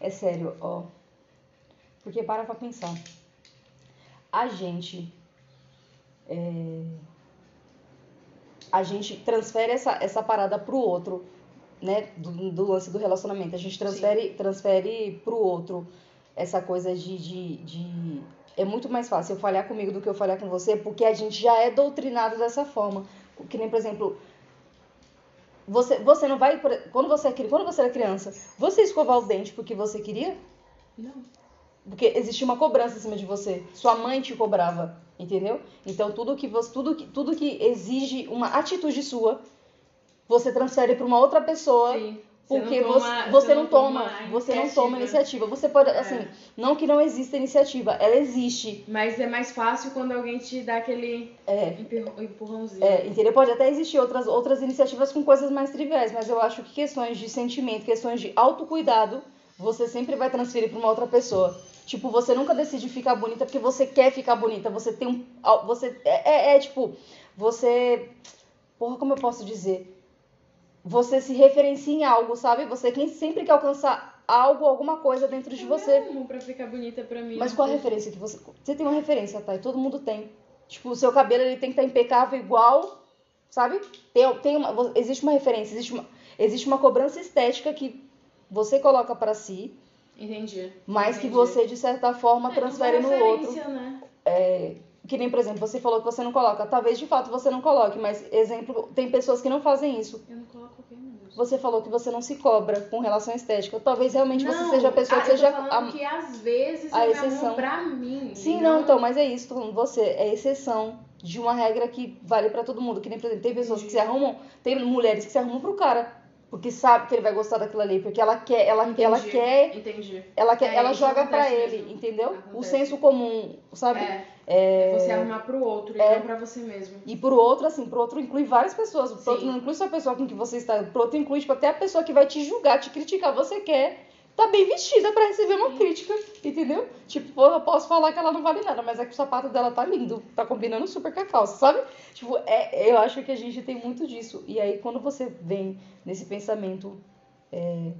É sério, ó. Porque para pra pensar. A gente. É... A gente transfere essa, essa parada pro outro, né? Do, do lance do relacionamento. A gente transfere, transfere pro outro essa coisa de, de, de. É muito mais fácil eu falhar comigo do que eu falhar com você, porque a gente já é doutrinado dessa forma. Que nem, por exemplo, você, você não vai. Quando você, é, quando você era criança, você escovar o dente porque você queria? Não. Porque existia uma cobrança em cima de você. Sua mãe te cobrava, entendeu? Então tudo que você, tudo que, tudo que exige uma atitude sua, você transfere para uma outra pessoa. Sim. Porque você, não toma, você não toma iniciativa. Você pode, É. assim, não que não exista iniciativa, ela existe. Mas é mais fácil quando alguém te dá aquele É, empurrão- empurrãozinho. É, entendeu? Pode até existir outras, outras iniciativas com coisas mais triviais, mas eu acho que questões de sentimento, questões de autocuidado, você sempre vai transferir para uma outra pessoa. Tipo, você nunca decide ficar bonita porque você quer ficar bonita. Você tem um. Você. É, é, é, tipo, você. Porra, como eu posso dizer? Você se referencia em algo, sabe? Você quem sempre quer alcançar algo, alguma coisa dentro de Eu você. amo pra ficar bonita pra mim. Mas qual a referência que você. Você tem uma referência, tá? E todo mundo tem. Tipo, o seu cabelo ele tem que estar impecável igual, sabe? Tem, tem uma, existe uma referência, existe uma, existe uma cobrança estética que você coloca pra si, Entendi. mas que Entendi. você, de certa forma, É, transfere no outro. Né? É, que nem, por exemplo, você falou que você não coloca. Talvez de fato você não coloque, mas, exemplo, tem pessoas que não fazem isso. Eu não coloco o quê, meu Deus? Você falou que você não se cobra com relação à estética. Talvez realmente você Não, seja a pessoa ah, que seja. a- que às vezes a me exceção. pra mim. Sim, e não, então, mas é isso, tô falando, você, é exceção de uma regra que vale pra todo mundo. Que nem, por exemplo, tem pessoas que se arrumam, tem mulheres que se arrumam pro cara, porque sabe que ele vai gostar daquilo ali, porque ela quer, ela, Entendi, ela quer, Entendi. ela quer, É, ela joga pra acontece ele, mesmo. entendeu? O Acontece. senso comum, sabe? É, É, você arrumar pro outro e É. não pra você mesmo. E pro outro, assim, pro outro inclui várias pessoas. Pro Sim. outro não inclui só a pessoa com que você está. Pro outro inclui, tipo, até a pessoa que vai te julgar, te criticar. Você quer tá bem vestida pra receber uma crítica, entendeu? Tipo, eu posso falar que ela não vale nada, mas é que o sapato dela tá lindo. Tá combinando super com a calça, sabe? Tipo, é, eu acho que a gente tem muito disso. E aí, quando você vem nesse pensamento é,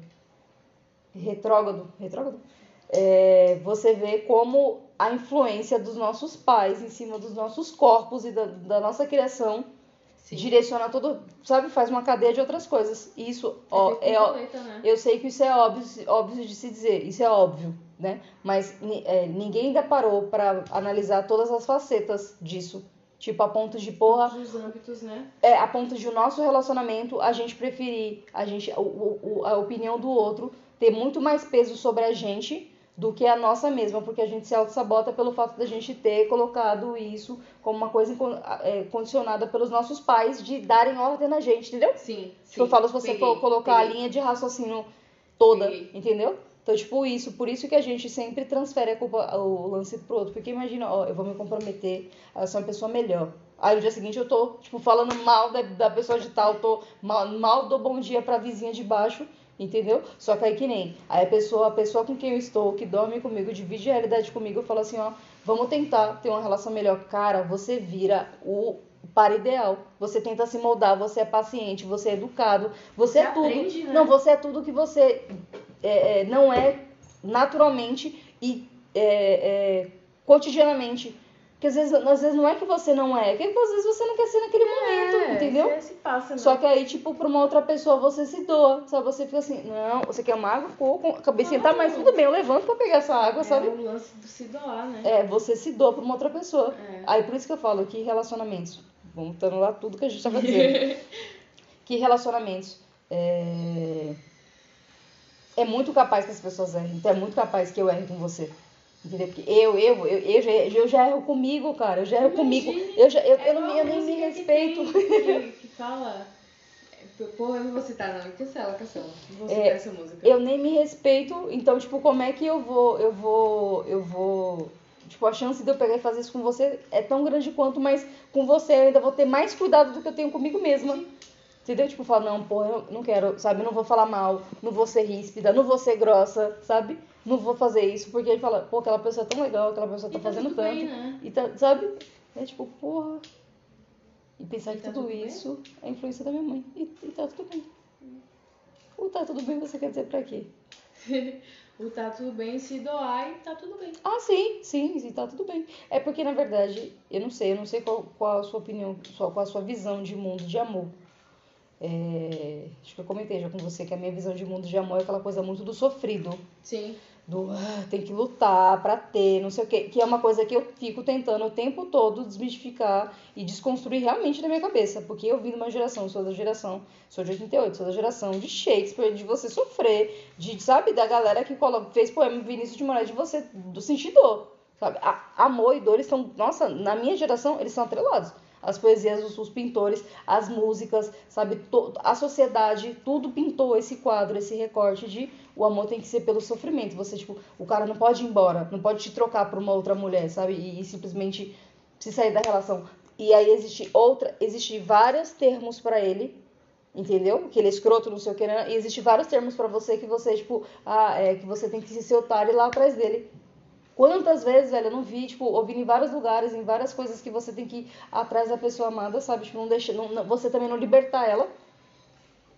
retrógrado, retrógrado é, você vê como a influência dos nossos pais em cima dos nossos corpos e da, da nossa criação direciona todo, sabe, faz uma cadeia de outras coisas. Isso, ó, é, ó, borboleta, né? eu sei que isso é óbvio, óbvio de se dizer, isso é óbvio, né? Mas é, ninguém ainda parou pra analisar todas as facetas disso. Tipo, a ponto de, porra, os âmbitos, né? é, a ponto de o nosso relacionamento a gente preferir a gente o- o- a opinião do outro ter muito mais peso sobre a gente do que a nossa mesma, porque a gente se auto-sabota pelo fato da gente ter colocado isso como uma coisa é, condicionada pelos nossos pais de darem ordem na gente, entendeu? Sim. Tipo, eu falo se você peguei, colocar a peguei. linha de raciocínio toda, Peguei. entendeu? Então, tipo, isso, por isso que a gente sempre transfere a culpa, o lance pro outro. Porque imagina, ó, eu vou me comprometer a ser uma pessoa melhor. Aí no dia seguinte eu tô, tipo, falando mal da, da pessoa de tal, tô mal, mal dou bom dia pra vizinha de baixo, entendeu? Só que aí que nem. Aí a pessoa, a pessoa com quem eu estou, que dorme comigo, divide a realidade comigo, eu falo assim, ó, vamos tentar ter uma relação melhor. Cara, você vira o para ideal. Você tenta se moldar, você é paciente, você é educado, você, Você é tudo. aprende, né? Não, você é tudo que você é, é, não é naturalmente e é, é, cotidianamente. Porque às vezes, às vezes não é que você não é, é que às vezes você não quer ser naquele momento, É, entendeu? Você se passa, né? Só que aí, tipo, pra uma outra pessoa você se doa. Sabe? Você fica assim, não, você quer uma água? Ficou com a cabecinha, tá, mas tudo bem, eu levanto pra pegar essa água, é sabe? o lance do se doar, né? É, você se doa pra uma outra pessoa. É. Aí por isso que eu falo que relacionamentos, voltando lá tudo que a gente tava dizendo, que relacionamentos é, é muito capaz que as pessoas errem. Então é muito capaz que eu erre com você. Entendeu? Porque eu, eu, eu, eu, já, eu já erro comigo, cara. Eu já erro comigo. Eu, já, eu, É eu, não, eu nem me música que respeito. tem, Que, fala. Pô, eu não vou citar, não. Cancela, cancela. Não vou citar É, essa música. Eu nem me respeito. Então, tipo, como é que eu vou. Eu vou. Eu vou. Tipo, a chance de eu pegar e fazer isso com você é tão grande quanto, mas com você eu ainda vou ter mais cuidado do que eu tenho comigo mesma. Entendeu? Tipo, falar, não, pô, eu não quero, sabe? Não vou falar mal, não vou ser ríspida, não vou ser grossa, sabe? Não vou fazer isso, porque ele fala, pô, aquela pessoa é tão legal, aquela pessoa tá E fazendo tanto. bem, né? E tá, sabe? É tipo, porra. E pensar E que tá tudo tudo isso é influência da minha mãe. E, e tá tudo bem. O tá tudo bem você quer dizer pra quê? o tá tudo bem se doar e tá tudo bem. Ah, sim, sim, sim, tá tudo bem. É porque, na verdade, eu não sei, eu não sei qual, qual a sua opinião, qual a sua visão de mundo de amor. É, acho que eu comentei já com você que a minha visão de mundo de amor é aquela coisa muito do sofrido. Sim. Do ah, tem que lutar pra ter, não sei o quê. Que é uma coisa que eu fico tentando o tempo todo desmistificar e desconstruir realmente na minha cabeça. Porque eu vim de uma geração, sou da geração, sou de 88, sou da geração de Shakespeare, de você sofrer, de, sabe, da galera que fez poema Vinícius de Moraes, de você, do sentir dor. Sabe? A, amor e dor estão, nossa, na minha geração, eles são atrelados as poesias dos, pintores, as músicas, sabe? A sociedade, tudo pintou esse quadro, esse recorte de o amor tem que ser pelo sofrimento. Você, tipo, o cara não pode ir embora, não pode te trocar por uma outra mulher, sabe? E, e simplesmente se sair da relação. E aí existe outra, existe vários termos para ele, entendeu? Que ele é escroto, não sei o que, né? e existe vários termos para você que você, tipo, ah, é que você tem que se ser otário lá atrás dele. Quantas vezes, velho, eu não vi, tipo, ouvindo em vários lugares, em várias coisas que você tem que ir atrás da pessoa amada, sabe? Tipo, não deixa, não, não, você também não libertar ela.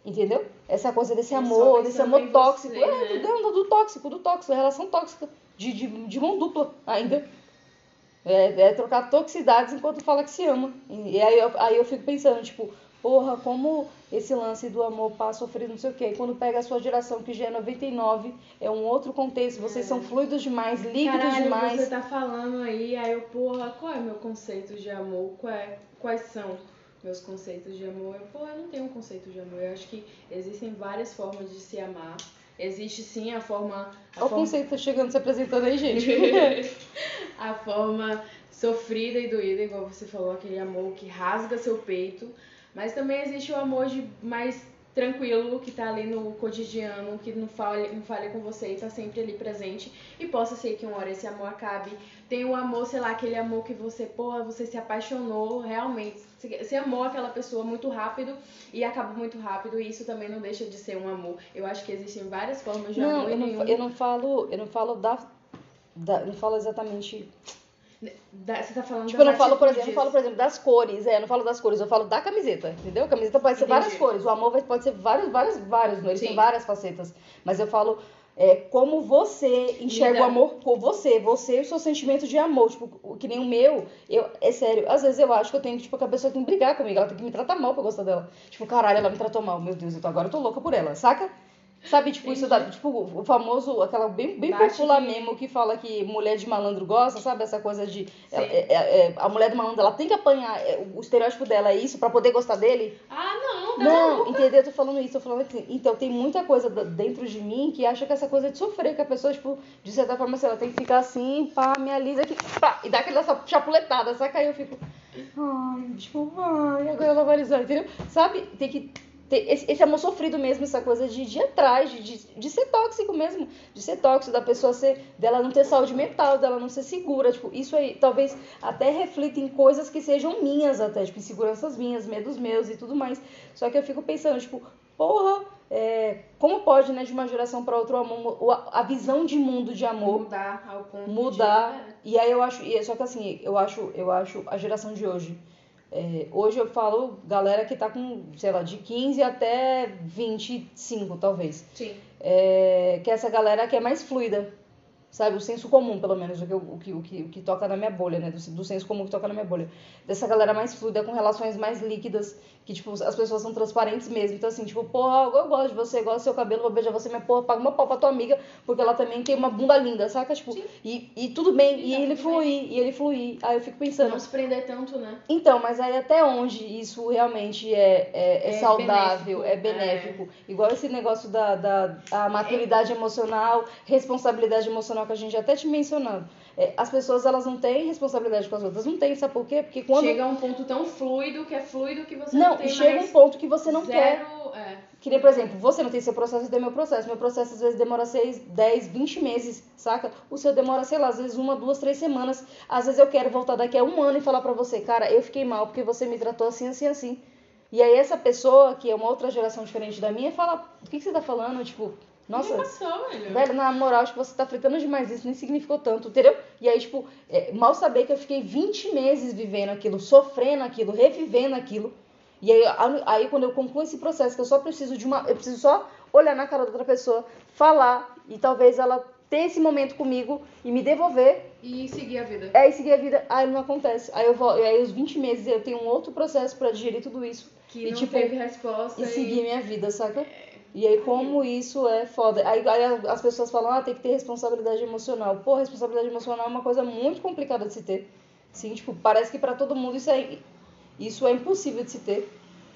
Entendeu? Essa coisa desse amor, desse amor tóxico. Você, é, né? do, do, tóxico, do tóxico, relação tóxica. De, de, de mão dupla ainda. É, é trocar toxicidades enquanto fala que se ama. E, aí, eu, aí eu fico pensando, tipo, Porra, como esse lance do amor passa sofrer não sei o quê. Quando pega a sua geração, que já é 99, é um outro contexto. Vocês é. são fluidos demais, líquidos Caralho, demais. você tá falando aí, aí eu, porra, qual é meu conceito de amor? Qual é, quais são meus conceitos de amor? Eu, porra, eu não tenho um conceito de amor. Eu acho que existem várias formas de se amar. Existe sim a forma. Olha o forma... conceito tá chegando se apresentando aí, gente. a forma sofrida e doída, igual você falou, aquele amor que rasga seu peito mas também existe o amor de mais tranquilo, que tá ali no cotidiano, que não fale, não fale com você e tá sempre ali presente. E possa ser que uma hora esse amor acabe. Tem o amor, sei lá, aquele amor que você, pô, você se apaixonou realmente. Você amou aquela pessoa muito rápido e acabou muito rápido. E isso também não deixa de ser um amor. Eu acho que existem várias formas de não, amor. Eu não, nenhum... eu não falo, eu não falo da, da. Não falo exatamente da, você tá falando Tipo, eu não falo, por exemplo, não falo, por exemplo, das cores, é, eu não falo das cores, eu falo da camiseta, entendeu? A camiseta pode ser Entendi. várias cores, o amor pode ser vários, vários, vários, ele tem várias facetas. Mas eu falo é, como você enxerga o amor por você, você e o seu sentimento de amor, tipo, que nem o meu, eu, é sério, às vezes eu acho que eu tenho, tipo, que a pessoa tem que brigar comigo, ela tem que me tratar mal pra gostar dela. Tipo, caralho, ela me tratou mal, meu Deus, eu tô, agora eu tô louca por ela, saca? Sabe, tipo, isso da, tipo, o famoso, aquela bem, bem popular mesmo que fala que mulher de malandro gosta, sabe? Essa coisa de. É, é, é, a mulher do malandro, ela tem que apanhar. É, o estereótipo dela é isso para poder gostar dele? Ah, não, tá Não, entendeu? Eu tô falando isso, tô falando que. Então, tem muita coisa dentro de mim que acha que essa coisa é de sofrer, que a pessoa, tipo, de certa forma, assim, ela tem que ficar assim, pá, me alisa aqui, pá, e dá aquela chapuletada, saca? Aí eu fico. Ai, tipo, ai, agora ela vai alisar, entendeu? Sabe? Tem que esse, esse amor sofrido mesmo, essa coisa de, de ir atrás, de, de, de, ser tóxico mesmo, de ser tóxico, da pessoa ser, dela não ter saúde mental, dela não ser segura, tipo, isso aí talvez até reflita em coisas que sejam minhas até, tipo, inseguranças minhas, medos meus e tudo mais. Só que eu fico pensando, tipo, porra, é, como pode, né, de uma geração para outra, a visão de mundo de amor mudar ao ponto mudar. De... É. E aí eu acho, só que assim, eu acho, eu acho a geração de hoje é, hoje eu falo galera que tá com, sei lá, de 15 até 25, talvez. Sim. É, que é essa galera que é mais fluida, sabe? O senso comum, pelo menos, o que, o que, o que, o que toca na minha bolha, né? Do, do senso comum que toca na minha bolha. Dessa galera mais fluida, com relações mais líquidas, que, tipo, as pessoas são transparentes mesmo. Então, assim, tipo, porra, eu gosto de você, gosto do seu cabelo, vou beijar você, minha porra, paga uma pau pra tua amiga, porque ela também tem uma bunda linda, saca? Tipo, e, e tudo bem, e, e ele fluir, e ele fluir. Aí eu fico pensando. Não se prender tanto, né? Então, mas aí até onde isso realmente é, é, é, é saudável, benéfico, é benéfico. É. Igual esse negócio da, da a maturidade emocional, responsabilidade emocional que a gente até te mencionando. É, as pessoas elas não têm responsabilidade com as outras. Não tem, sabe por quê? Porque quando. Chega a um ponto tão fluido que é fluido que você não, não tem. Não, chega um ponto que você não zero, quer. É. Que nem, por exemplo, você não tem seu processo, eu tenho meu processo. Meu processo às vezes demora 6, 10, 20 meses, saca? O seu demora, sei lá, às vezes uma, duas, três semanas. Às vezes eu quero voltar daqui a um ano e falar pra você, cara, eu fiquei mal porque você me tratou assim, assim, assim. E aí essa pessoa, que é uma outra geração diferente da minha, fala, o que, que você tá falando? Tipo, nossa, velho. na moral, acho que você tá fritando demais, isso nem significou tanto, entendeu? E aí, tipo, é, mal saber que eu fiquei 20 meses vivendo aquilo, sofrendo aquilo, revivendo aquilo. E aí, aí, quando eu concluo esse processo, que eu só preciso de uma. Eu preciso só olhar na cara da outra pessoa, falar e talvez ela ter esse momento comigo e me devolver. E seguir a vida. É, e seguir a vida. Aí não acontece. Aí eu vou, aí os 20 meses eu tenho um outro processo pra digerir tudo isso. Que e, não tipo, teve resposta. E seguir minha vida, saca? E aí, como isso é foda. Aí, aí as pessoas falam, ah, tem que ter responsabilidade emocional. Pô, responsabilidade emocional é uma coisa muito complicada de se ter. Sim, tipo, parece que pra todo mundo isso é, isso é impossível de se ter.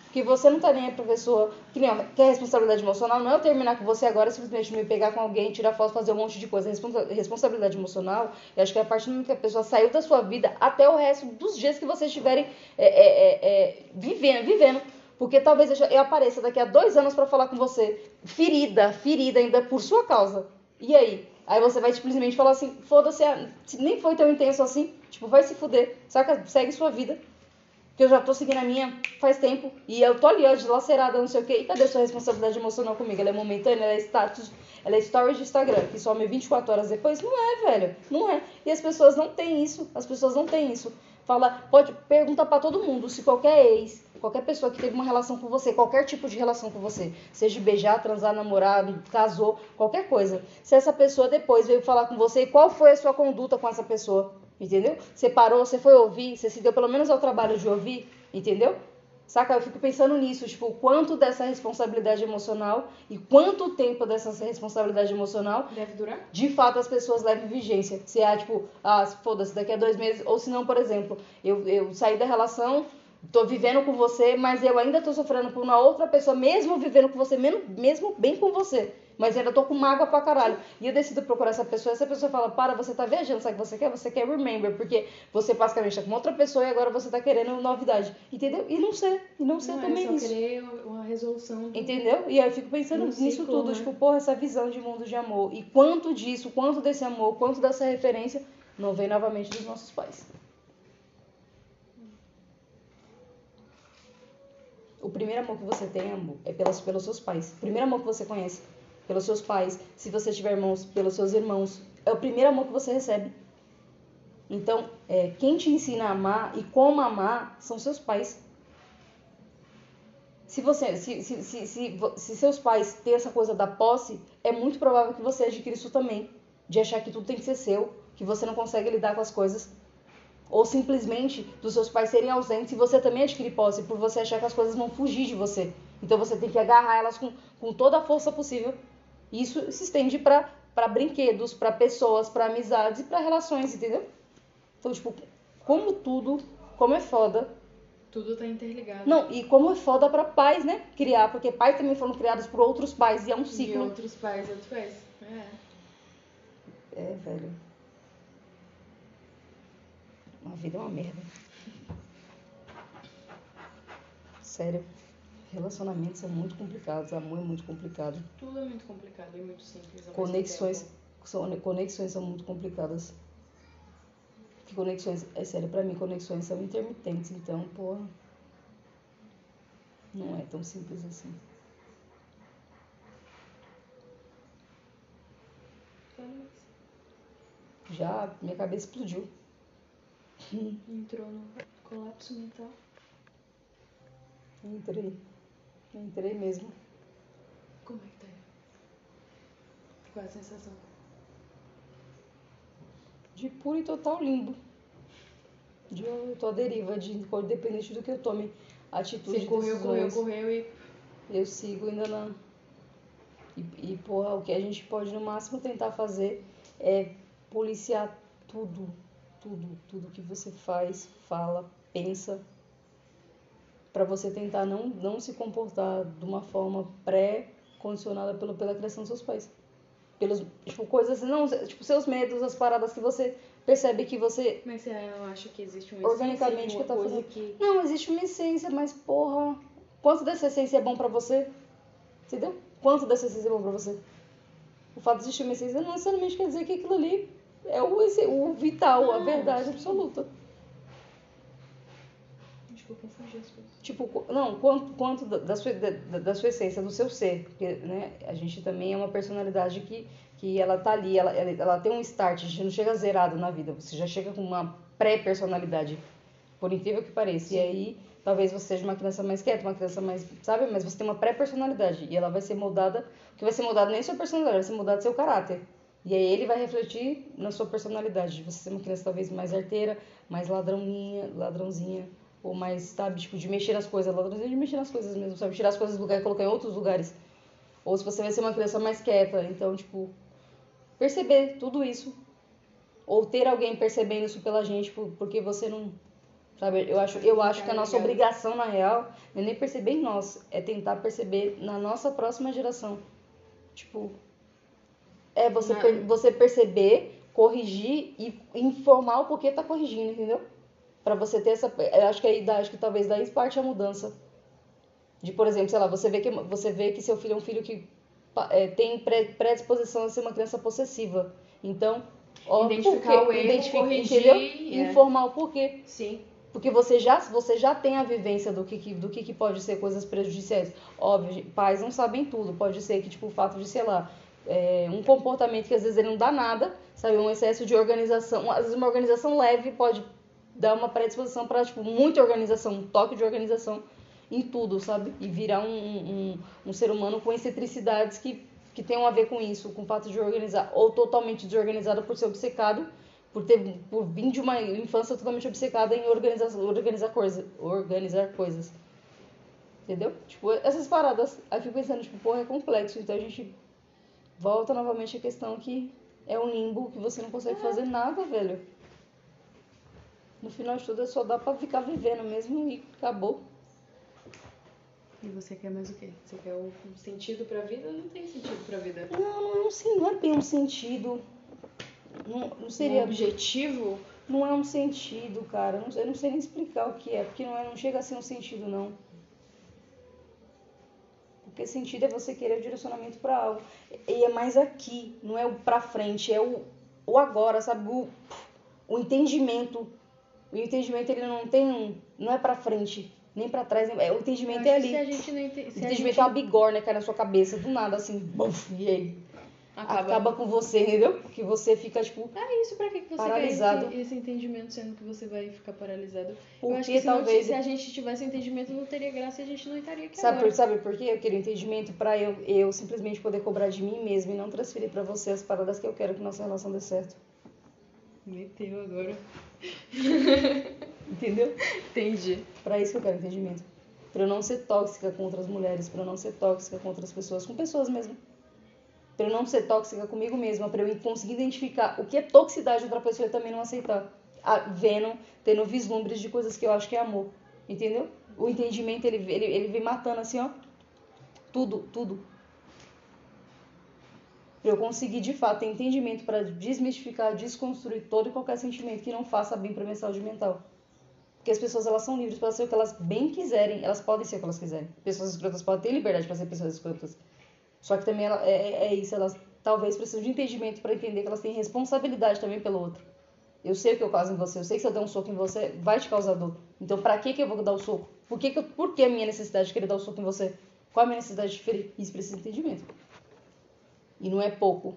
Porque você não tá nem aí pra pessoa. Que nem, ó, que a responsabilidade emocional não é eu terminar com você agora simplesmente me pegar com alguém, tirar foto, fazer um monte de coisa. Responsa responsabilidade emocional, eu acho que é a partir do momento que a pessoa saiu da sua vida até o resto dos dias que vocês estiverem é, é, é, é vivendo, vivendo. Porque talvez eu, eu apareça daqui a dois anos para falar com você, ferida, ferida ainda por sua causa. E aí? Aí você vai simplesmente falar assim, foda-se, nem foi tão intenso assim, tipo, vai se fuder, saca? Segue sua vida. Que eu já tô seguindo a minha faz tempo. E eu tô ali, ó, dilacerada, não sei o quê. E cadê sua responsabilidade emocional comigo? Ela é momentânea, ela é status, ela é story de Instagram, que some 24 horas depois? Não é, velho. Não é. E as pessoas não têm isso. As pessoas não têm isso. Fala, pode perguntar para todo mundo se qualquer ex, qualquer pessoa que teve uma relação com você, qualquer tipo de relação com você, seja beijar, transar, namorar, casou, qualquer coisa. Se essa pessoa depois veio falar com você, qual foi a sua conduta com essa pessoa? Entendeu? Você parou, você foi ouvir, você se deu pelo menos ao trabalho de ouvir, entendeu? Saca? Eu fico pensando nisso, tipo, quanto dessa responsabilidade emocional e quanto tempo dessa responsabilidade emocional deve durar? De fato, as pessoas levam vigência. Se há, tipo, ah, foda-se, daqui a dois meses, ou se não, por exemplo, eu, eu saí da relação, tô vivendo com você, mas eu ainda tô sofrendo por uma outra pessoa, mesmo vivendo com você, mesmo, mesmo bem com você mas ainda tô com mágoa pra caralho. E eu decido procurar essa pessoa, essa pessoa fala, para, você tá viajando, sabe o que você quer? Você quer remember, porque você basicamente tá com outra pessoa e agora você tá querendo novidade. Entendeu? E não sei, e não sei não, também é só isso. querer uma resolução. Do... Entendeu? E aí eu fico pensando um nisso ciclo, tudo, né? tipo, porra, essa visão de mundo de amor. E quanto disso, quanto desse amor, quanto dessa referência não vem novamente dos nossos pais. O primeiro amor que você tem, amor, é pelos, pelos seus pais. O primeiro amor que você conhece pelos seus pais, se você tiver irmãos, pelos seus irmãos. É o primeiro amor que você recebe. Então, é, quem te ensina a amar e como amar são seus pais. Se, você, se, se, se, se, se seus pais têm essa coisa da posse, é muito provável que você adquira isso também. De achar que tudo tem que ser seu, que você não consegue lidar com as coisas. Ou simplesmente dos seus pais serem ausentes e você também adquirir posse por você achar que as coisas vão fugir de você. Então você tem que agarrar elas com, com toda a força possível isso se estende para brinquedos, para pessoas, para amizades e para relações, entendeu? Então, tipo, como tudo, como é foda. Tudo tá interligado. Não, e como é foda para pais, né? Criar, porque pais também foram criados por outros pais e é um ciclo. E outros pais, outros pais. É. É, velho. A vida é uma merda. Sério. Relacionamentos são muito complicados, amor é muito complicado. Tudo é muito complicado e muito simples. Conexões são, conexões são muito complicadas. Que conexões, é sério, pra mim conexões são intermitentes, então, porra. Não é tão simples assim. Já minha cabeça explodiu. Entrou no colapso mental. Entrei. Entrei mesmo. Como é que tá aí? Qual é a sensação? De puro e total limbo. De eu tô à deriva, de independente do que eu tome atitude. Você correu, correu, correu e. Eu sigo ainda na. E, e, porra, o que a gente pode no máximo tentar fazer é policiar tudo, tudo, tudo que você faz, fala, pensa, para você tentar não, não se comportar de uma forma pré-condicionada pelo, pela criação dos seus pais. Pelos, tipo, coisas, não, tipo, seus medos, as paradas que você percebe que você... Mas você não acha que existe uma organicamente que tá fazendo... Que... Não, existe uma essência, mas porra, quanto dessa essência é bom para você? Entendeu? Quanto dessa essência é bom para você? O fato de existir uma essência não necessariamente quer dizer que aquilo ali é o, o vital, a verdade sim. absoluta. Tipo, as coisas. Tipo, não, quanto, quanto da, sua, da, da, sua essência, do seu ser. Porque, né, a gente também é uma personalidade que, que ela tá ali, ela, ela, ela tem um start, a gente não chega zerado na vida, você já chega com uma pré-personalidade, por incrível que pareça. Sim. E aí Talvez você seja uma criança mais quieta, uma criança mais, sabe? Mas você tem uma pré-personalidade e ela vai ser moldada, que vai ser mudado nem sua personalidade, vai ser mudado seu caráter. E aí ele vai refletir na sua personalidade, de você ser uma criança talvez mais arteira, mais ladrãozinha, ladrãozinha, ou mais, sabe, tipo, de mexer nas coisas, ladrãozinha de mexer nas coisas mesmo, sabe? Tirar as coisas do lugar e colocar em outros lugares. Ou se você vai ser uma criança mais quieta, então, tipo, perceber tudo isso. Ou ter alguém percebendo isso pela gente, porque você não Sabe? Eu acho, eu acho que a nossa obrigação, na real, não é nem perceber em nós, é tentar perceber na nossa próxima geração. Tipo, é você, per, você perceber, corrigir e informar o porquê tá corrigindo, entendeu? Para você ter essa. Eu acho que aí acho que talvez daí parte a mudança. De, por exemplo, sei lá, você vê que, você vê que seu filho é um filho que é, tem predisposição a ser uma criança possessiva. Então, ó, identificar o erro, identificar, corrigir, entendeu? É. Informar o porquê. Sim porque você já, você já tem a vivência do que, do que, que pode ser coisas prejudiciais. Óbvio, pais não sabem tudo. Pode ser que, tipo, o fato de, sei lá, é, um comportamento que às vezes ele não dá nada, sabe? Um excesso de organização. Às vezes uma organização leve pode dar uma predisposição para, tipo, muita organização, um toque de organização em tudo, sabe? E virar um, um, um ser humano com excentricidades que, que tenham a ver com isso, com o fato de organizar, ou totalmente desorganizado por ser obcecado por ter por vir de uma infância totalmente obcecada em organizar organizar coisas, organizar coisas. Entendeu? Tipo, essas paradas, aí fico pensando, tipo, porra, é complexo, então a gente volta novamente à questão que é um limbo que você não consegue fazer nada, velho. No final de tudo, é só dá pra ficar vivendo mesmo e acabou. E você quer mais o quê? Você quer um sentido pra vida? Não tem sentido pra vida. Não, não é um, não é bem um sentido. Não, não seria. Um objetivo? Não é um sentido, cara. Eu não sei nem explicar o que é, porque não, é, não chega a ser um sentido, não. Porque sentido é você querer o direcionamento para algo. E é mais aqui, não é o pra frente, é o, o agora, sabe? O, o entendimento. O entendimento ele não tem. Não é pra frente, nem para trás. É, o entendimento é ali. Se a gente não ente... O entendimento gente... é uma bigorna que cai na sua cabeça, do nada, assim, buf, e aí? Acaba, acaba com você, entendeu? Porque você fica, tipo. Ah, isso pra que você paralisado. quer esse, esse, entendimento, sendo que você vai ficar paralisado? Porque eu acho que se talvez. Não, se a gente tivesse entendimento, não teria graça e a gente não estaria aqui. Sabe, agora. Por, sabe por quê? Eu queria entendimento pra eu, eu simplesmente poder cobrar de mim mesmo e não transferir pra você as paradas que eu quero que nossa relação dê certo. Meteu agora. Entendeu? Entendi. Pra isso que eu quero entendimento. Pra eu não ser tóxica com outras mulheres, pra eu não ser tóxica com outras pessoas, com pessoas mesmo para eu não ser tóxica comigo mesma, para eu conseguir identificar o que é toxicidade de outra pessoa e também não aceitar. Vendo, tendo vislumbres de coisas que eu acho que é amor. Entendeu? O entendimento, ele, ele, ele vem matando assim, ó. Tudo, tudo. Pra eu conseguir, de fato, ter entendimento para desmistificar, desconstruir todo e qualquer sentimento que não faça bem pra minha saúde mental. Porque as pessoas, elas são livres para ser o que elas bem quiserem. Elas podem ser o que elas quiserem. Pessoas escrotas podem ter liberdade para ser pessoas escrotas. Só que também ela, é, é, é isso, elas talvez precisam de entendimento para entender que elas têm responsabilidade também pelo outro. Eu sei o que eu causo em você, eu sei que se eu der um soco em você, vai te causar dor. Então, para que, que eu vou dar o soco? Por que, que, eu, por que a minha necessidade de querer dar o soco em você? Qual a minha necessidade de ferir? Isso precisa de entendimento. E não é pouco.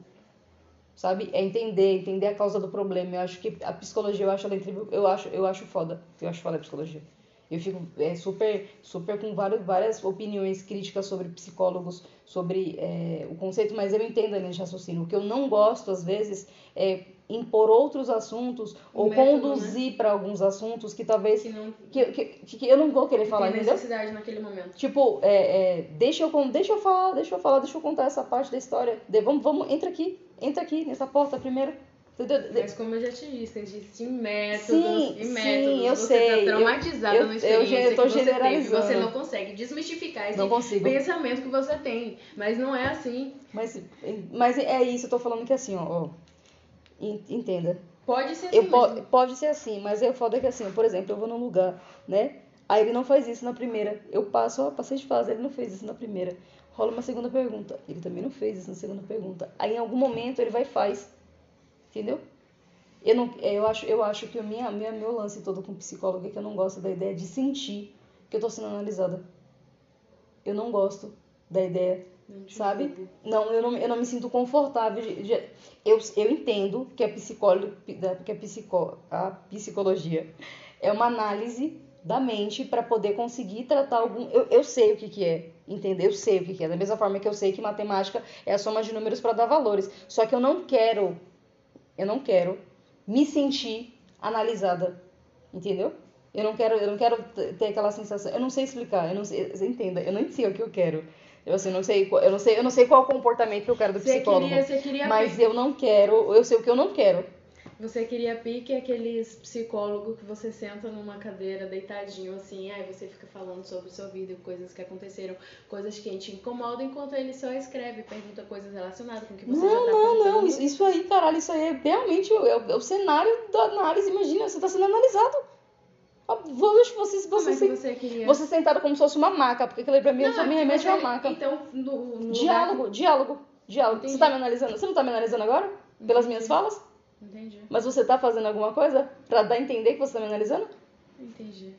Sabe? É entender, entender a causa do problema. Eu acho que a psicologia, eu acho ela incrível. Eu acho, eu acho foda. Eu acho foda a psicologia. Eu fico é, super, super com várias, várias opiniões críticas sobre psicólogos, sobre é, o conceito, mas eu entendo a linha de raciocínio. O que eu não gosto, às vezes, é impor outros assuntos o ou método, conduzir né? para alguns assuntos que talvez que, não... que, que, que, eu não vou querer falar, tem necessidade naquele momento. Tipo, é, é, deixa eu deixa eu falar, deixa eu falar, deixa eu contar essa parte da história. De, vamos, vamos, entra aqui, entra aqui nessa porta primeiro. Mas como eu já te disse, existem métodos sim, e métodos. Sim, eu você sei. tá traumatizada eu, no experiência eu, eu tô que você teve. Você não consegue desmistificar esse não consigo. pensamento que você tem. Mas não é assim. Mas, mas é isso, eu tô falando que assim, ó, ó entenda. Pode ser assim. Eu po pode ser assim, mas eu foda que assim, por exemplo, eu vou num lugar, né? Aí ele não faz isso na primeira. Eu passo, ó, passei de fase, ele não fez isso na primeira. Rola uma segunda pergunta. Ele também não fez isso na segunda pergunta. Aí em algum momento ele vai e faz. Entendeu? Eu, não, é, eu, acho, eu acho que o minha, minha, meu lance todo com psicólogo é que eu não gosto da ideia de sentir que eu tô sendo analisada. Eu não gosto da ideia, não sabe? Não, eu não, eu não me sinto confortável. De, de, eu, eu entendo que a, psicólogo, que a, a psicologia é uma análise da mente para poder conseguir tratar algum. Eu, eu sei o que, que é, entendeu? Eu sei o que, que é. Da mesma forma que eu sei que matemática é a soma de números para dar valores. Só que eu não quero, eu não quero me sentir analisada, entendeu? Eu não quero, eu não quero ter aquela sensação. Eu não sei explicar, eu não sei, você entenda, eu não sei o que eu quero. Eu assim, não sei, eu não sei, eu não sei qual comportamento que eu quero do Você psicólogo. queria, você queria mas eu não quero, eu sei o que eu não quero. Você queria pique aqueles psicólogos que você senta numa cadeira deitadinho assim, aí você fica falando sobre sua vida, coisas que aconteceram, coisas que te incomodam, enquanto ele só escreve, pergunta coisas relacionadas com o que você não, já tá não, contando. não, isso, isso aí, caralho, isso aí é realmente o, é o, é o cenário da análise. Imagina, você tá sendo analisado. Você, você, Como você, é que você, você queria? você sentado como se fosse uma maca, porque aquilo pra mim Não, só é me que remete a uma maca. Então, no, no Diálogo, diálogo, diálogo. Entendi. Você tá me analisando? Você não tá me analisando agora? Pelas Entendi. minhas falas? Mas você tá fazendo alguma coisa pra dar a entender que você tá me analisando? entendi.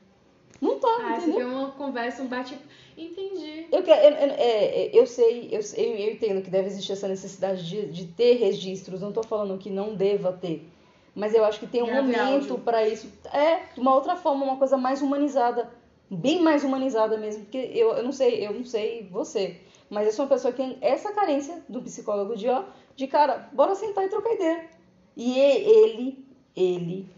Não tá, Ah, entendeu? quer uma conversa, um bate... Entendi. Eu, quero, eu, eu- é, é, eu sei, eu, eu, entendo que deve existir essa necessidade de, de ter registros, não tô falando que não deva ter. Mas eu acho que tem um Grave momento pra isso. É, de uma outra forma, uma coisa mais humanizada. Bem mais humanizada mesmo. Porque eu, eu não sei, eu não sei você. Mas eu sou uma pessoa que tem essa carência do psicólogo de, ó, de cara, bora sentar e trocar ideia. E ele, ele,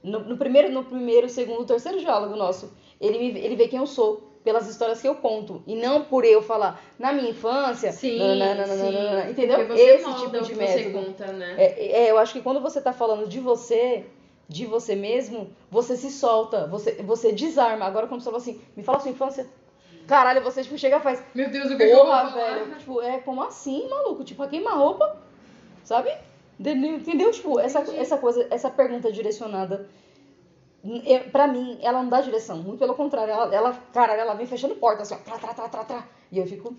no, no primeiro, no primeiro, segundo, terceiro diálogo nosso, ele, me, ele vê quem eu sou pelas histórias que eu conto. E não por eu falar, na minha infância, Sim, nananana, sim. nananana, entendeu? Esse tipo de método. conta, né? É, é, eu acho que quando você tá falando de você, de você mesmo, você se solta, você, você desarma. Agora, quando você fala assim, me fala sua infância. Caralho, você tipo, chega e faz. Meu Deus, o que, eu vou falar? velho. Tipo, é como assim, maluco? Tipo, a queima-roupa, sabe? Entendeu? Tipo, essa, essa coisa, essa pergunta direcionada. Eu, pra mim, ela não dá direção. Muito pelo contrário. Ela, ela cara, ela vem fechando porta, assim, ó. Trá, trá, trá, trá, trá. E eu fico.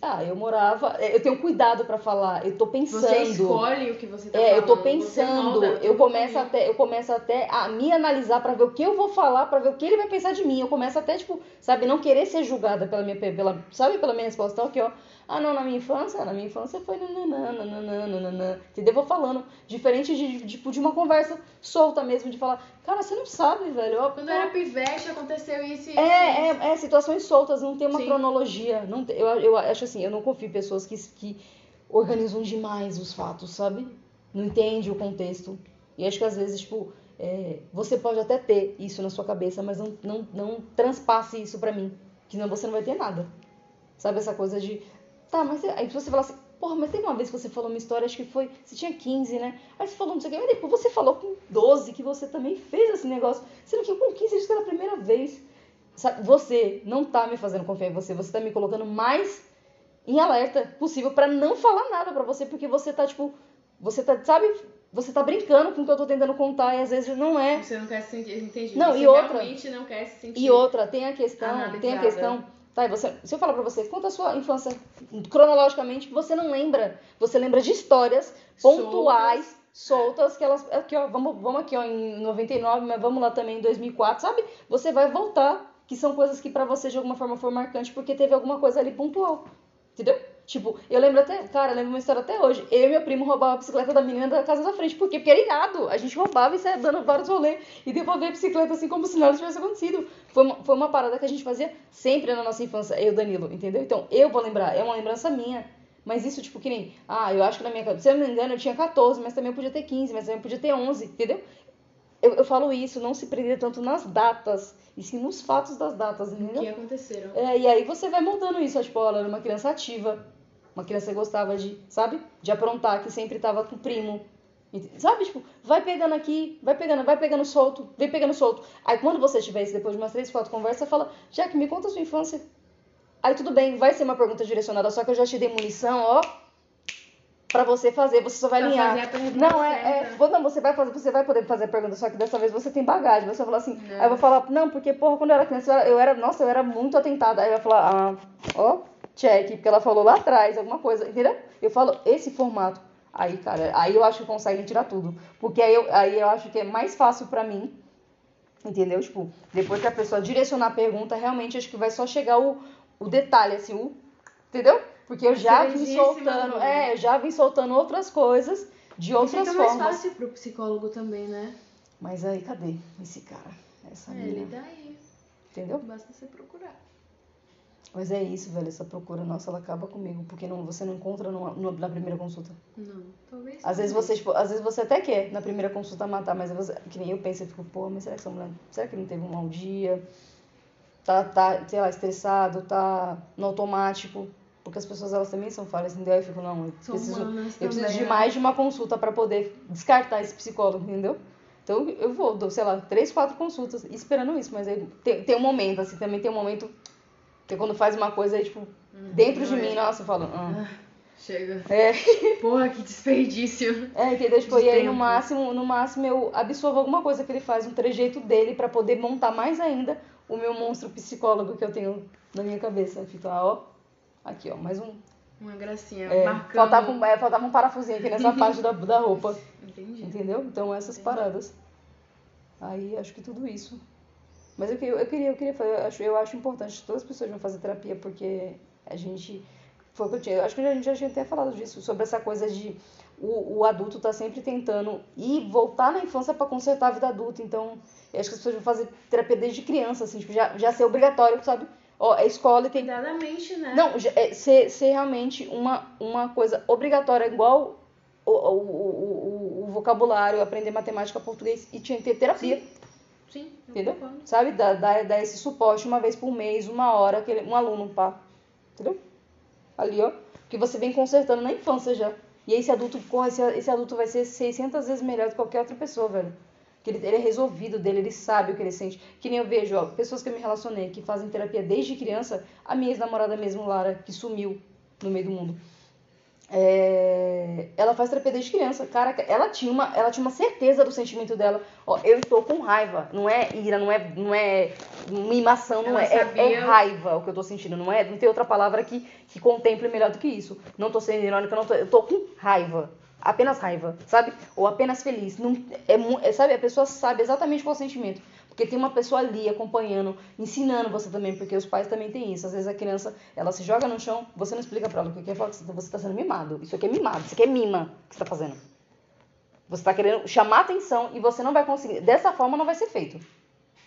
Ah, eu morava. Eu tenho cuidado pra falar. Eu tô pensando. Você escolhe o que você tá É, eu falando. tô você pensando, eu começo até, eu começo até a me analisar pra ver o que eu vou falar, pra ver o que ele vai pensar de mim. Eu começo até tipo, sabe, não querer ser julgada pela minha pela, sabe, pela minha resposta, Então, aqui, ó. Ah, não, na minha infância, na minha infância foi nananã, nananã, nananã. Entendeu? Eu vou falando diferente de tipo de uma conversa solta mesmo de falar, cara, você não sabe, velho. Ó, Quando eu era pivete, aconteceu isso e isso. é, é, é, situações soltas, não tem uma Sim. cronologia. Não tem- eu, eu acho assim, eu não confio em pessoas que, que organizam demais os fatos, sabe? Não entende o contexto. E acho que às vezes, tipo, é, você pode até ter isso na sua cabeça, mas não, não, não transpasse isso pra mim. Que senão você não vai ter nada. Sabe essa coisa de. Tá, mas aí você fala assim, porra, mas teve uma vez que você falou uma história, acho que foi. Você tinha 15, né? Aí você falou não sei o quê, mas depois você falou com 12 que você também fez esse negócio. Sendo que com 15 isso que era a primeira vez. Sabe, você não tá me fazendo confiar em você, você tá me colocando mais em alerta possível pra não falar nada pra você, porque você tá, tipo, você tá, sabe, você tá brincando com o que eu tô tentando contar e às vezes não é. Você não quer se sentir, entendi. Não, você e outra- realmente não quer se sentir. E outra, tem a questão, Analisada. tem a questão, tá, você, se eu falar pra você, conta a sua infância cronologicamente, você não lembra, você lembra de histórias pontuais, soltas, que elas, aqui ó, vamos, vamos aqui ó, em 99, mas vamos lá também em 2004, sabe? Você vai voltar, que são coisas que pra você de alguma forma foi marcante, porque teve alguma coisa ali pontual, entendeu? Tipo, eu lembro até, cara, eu lembro uma história até hoje. Eu e meu primo roubava a bicicleta da menina da casa da frente. Por quê? Porque era irado. A gente roubava e saia dando vários rolês e devolvia a bicicleta assim como se nada tivesse acontecido. Foi uma, foi uma parada que a gente fazia sempre na nossa infância, eu e o Danilo, entendeu? Então, eu vou lembrar, é uma lembrança minha. Mas isso, tipo, que nem, ah, eu acho que na minha cabeça, se eu não me engano, eu tinha 14, mas também eu podia ter 15, mas também eu podia ter 11, entendeu? Eu, eu falo isso, não se prender tanto nas datas, e sim nos fatos das datas, O entendeu? que aconteceram. É, e aí você vai moldando isso, tipo, ela era uma criança ativa, uma criança que gostava de, sabe? De aprontar, que sempre tava com o primo. Sabe, tipo, vai pegando aqui, vai pegando, vai pegando solto, vem pegando solto. Aí quando você tiver isso, depois de umas três, quatro conversas, fala, Jack, me conta a sua infância. Aí tudo bem, vai ser uma pergunta direcionada, só que eu já te dei munição, ó, pra você fazer, você só vai Pra alinhar. fazer a pergunta Não, é, é, vou- não, você vai fazer, você vai poder fazer a pergunta, só que dessa vez você tem bagagem. Você vai falar assim, Não. aí eu vou falar, não, porque, porra, quando eu era criança, eu era, eu era- nossa, eu era muito atentada. Aí vai falar, ah, ó, check, porque ela falou lá atrás alguma coisa, entendeu? Eu falo esse formato. Aí, cara, aí eu acho que conseguem tirar tudo. Porque aí eu, aí eu acho que é mais fácil pra mim, entendeu? Tipo, depois que a pessoa direcionar a pergunta, realmente acho que vai só chegar o, o detalhe, assim, o. Entendeu? Porque eu já vim soltando, é, eu já vim soltando outras coisas de outras fica mais formas. fácil pro psicólogo também, né? Mas aí, cadê esse cara? Essa É, mina. ele daí. Entendeu? Basta você procurar. Mas é isso, velho. Essa procura nossa, ela acaba comigo. Porque não, você não encontra numa- no- na primeira consulta. Não, talvez. Às vezes você, tipo, às vezes você até quer na primeira consulta matar, mas você, que nem eu penso, eu fico, pô, mas será que essa mulher, será que não teve um mau dia? Tá, tá, sei lá, estressado, tá no automático? Porque as pessoas, elas também são falhas, entendeu? Aí eu fico, não, eu São preciso, eu preciso de né? mais de uma consulta pra poder descartar esse psicólogo, entendeu? Então eu vou, dou, sei lá, três, quatro consultas esperando isso, mas aí tem, tem um momento, assim, também tem um momento que quando faz uma coisa aí, tipo, Uhum, dentro de é. mim, nossa, eu falo, ah. Chega. É. Porra, que desperdício. É, entendeu? Tipo, De e aí no máximo, no máximo eu absorvo alguma coisa que ele faz, um trejeito dele pra poder montar mais ainda o meu monstro psicólogo que eu tenho na minha cabeça. Fica, ó, aqui, ó, mais um. Uma gracinha. É, marcando. faltava, um, é, faltava um parafusinho aqui nessa parte da, da roupa. Entendi. Entendeu? Então essas Entendi. paradas. Aí acho que tudo isso. Mas eu, que- eu queria, eu queria eu acho, eu acho importante que todas as pessoas vão fazer terapia, porque a gente. Foi o que eu tinha. eu Acho que a gente já tinha até falado disso, sobre essa coisa de o, o adulto tá sempre tentando ir voltar na infância para consertar a vida adulta. Então, eu acho que as pessoas vão fazer terapia desde criança, assim, tipo, já, já ser obrigatório, sabe? Ó, é escola tem Cuidadamente, né? não, é, ser, ser realmente uma, uma coisa obrigatória, igual o, o, o, o, o vocabulário, aprender matemática, português e tinha que ter terapia, Sim, eu entendeu? concordo. Sabe? Dar, dar, dar esse suporte uma vez por mês, uma hora, aquele, um aluno, pá. Entendeu? Ali, ó. Que você vem consertando na infância já. E esse adulto, porra, esse, esse adulto vai ser 600 vezes melhor do que qualquer outra pessoa, velho. Que ele, ele é resolvido dele, ele sabe o que ele sente. Que nem eu vejo, ó, pessoas que eu me relacionei, que fazem terapia desde criança. A minha ex-namorada mesmo, Lara, que sumiu no meio do mundo. É, ela faz terapia desde criança. Cara, ela tinha uma, ela tinha uma certeza do sentimento dela. Ó, eu estou com raiva. Não é ira, não é, não é mimação, não é, é, é raiva o que eu tô sentindo. Não é, não tem outra palavra que, que contemple melhor do que isso. Não tô sendo irônica, não tô, eu tô com raiva. Apenas raiva, sabe? Ou apenas feliz. Não, é, é, sabe? A pessoa sabe exatamente qual é o sentimento. Porque tem uma pessoa ali acompanhando, ensinando você também, porque os pais também têm isso. Às vezes a criança, ela se joga no chão, você não explica pra ela o que é, fala que você tá sendo mimado. Isso aqui é mimado, isso aqui é mima que você tá fazendo. Você tá querendo chamar atenção e você não vai conseguir. Dessa forma não vai ser feito.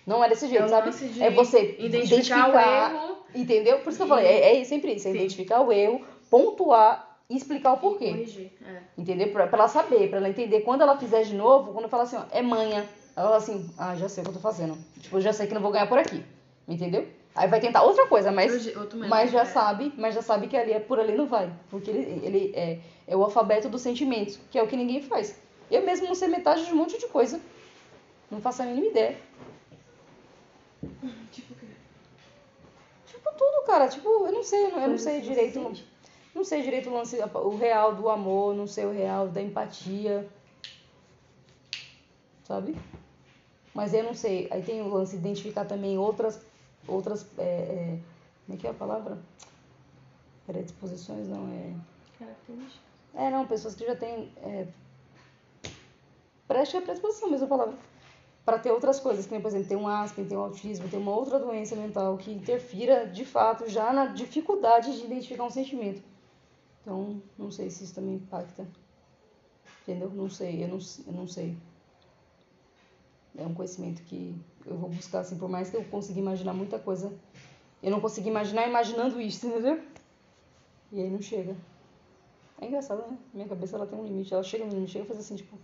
Não é desse jeito, É sabe? de É você identificar o erro. Entendeu? Por isso que eu falei, é, é sempre isso, é Sim. identificar o erro, pontuar e explicar o porquê. corrigir. É. Entendeu? Pra, pra ela saber, pra ela entender. Quando ela fizer de novo, quando eu falar assim, ó, é manha. Ela fala assim, ah, já sei o que eu tô fazendo. Tipo, já sei que não vou ganhar por aqui. Entendeu? Aí vai tentar outra coisa, mas, Outro mas já é. sabe, mas já sabe que ali é por ali não vai. Porque ele, ele é, é o alfabeto dos sentimentos, que é o que ninguém faz. Eu mesmo não sei metade de um monte de coisa. Não faço a mínima ideia. Tipo, o quê? Tipo, tudo, cara. Tipo, eu não sei, eu não, eu não sei direito. Não sei direito o lance, o real do amor, não sei o real da empatia. Sabe? Mas eu não sei. Aí tem o lance de identificar também outras. outras é, é, como é que é a palavra? Predisposições, não é. Característica. É, não, pessoas que já têm. É, que é predisposição mesmo a palavra. Para ter outras coisas, que nem, por exemplo, tem um Aspen, tem um autismo, tem uma outra doença mental que interfira, de fato, já na dificuldade de identificar um sentimento. Então, não sei se isso também impacta. Entendeu? Não sei, eu não, eu não sei. É um conhecimento que eu vou buscar, assim, por mais que eu consiga imaginar muita coisa, eu não consigo imaginar imaginando isso, entendeu? E aí não chega. É engraçado, né? Minha cabeça ela tem um limite. Ela chega limite, chega e faz assim, tipo.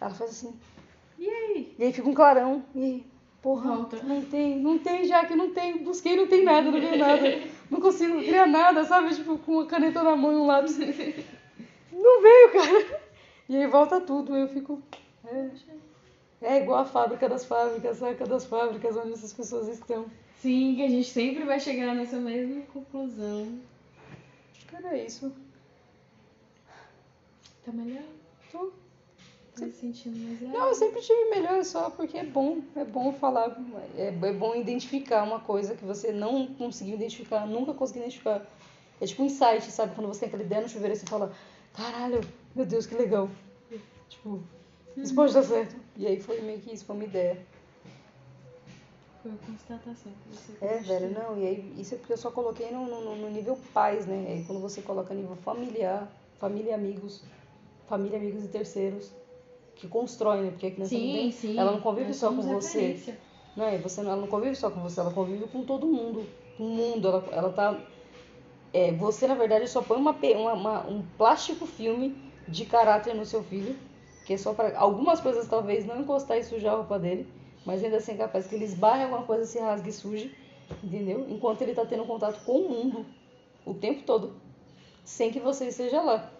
Ela faz assim. E aí? E aí fica um clarão. E aí, porra, Volta. não tem, não tem, já que não tem. Busquei, não tem nada, não veio nada. Não consigo criar nada, sabe? Tipo, com uma caneta na mão e um lápis. Não veio, cara. E aí volta tudo. Eu fico. É, é igual a fábrica das fábricas, saca das fábricas onde essas pessoas estão. Sim, que a gente sempre vai chegar nessa mesma conclusão. Acho que era isso. Tá melhor? Tô. Tá se sentindo mais leve? Não, eu sempre tive melhor só porque é bom, é bom falar, é, é bom identificar uma coisa que você não conseguiu identificar, nunca conseguiu identificar. É tipo um insight, sabe? Quando você tem aquela ideia no chuveiro e você fala, caralho, meu Deus, que legal. Tipo, isso pode dar certo. E aí foi meio que isso, foi uma ideia. Foi uma constatação que você É, velho, não, e aí isso é porque eu só coloquei no, no, no nível pais, né? Aí quando você coloca nível familiar, família e amigos, família, amigos e terceiros, que constroem, né? Porque a criança não Sim, sim. ela não convive Nós só com você. Não é? Você ela não convive só com você, ela convive com todo mundo. Com o mundo. Ela, ela tá. É, você, na verdade, só põe uma, uma, uma, um plástico filme de caráter no seu filho. Que é só para algumas coisas talvez não encostar e sujar a roupa dele. Mas ainda assim é capaz que ele esbarre alguma coisa, se rasgue e suje. Entendeu? Enquanto ele tá tendo contato com o mundo o tempo todo. Sem que você esteja lá.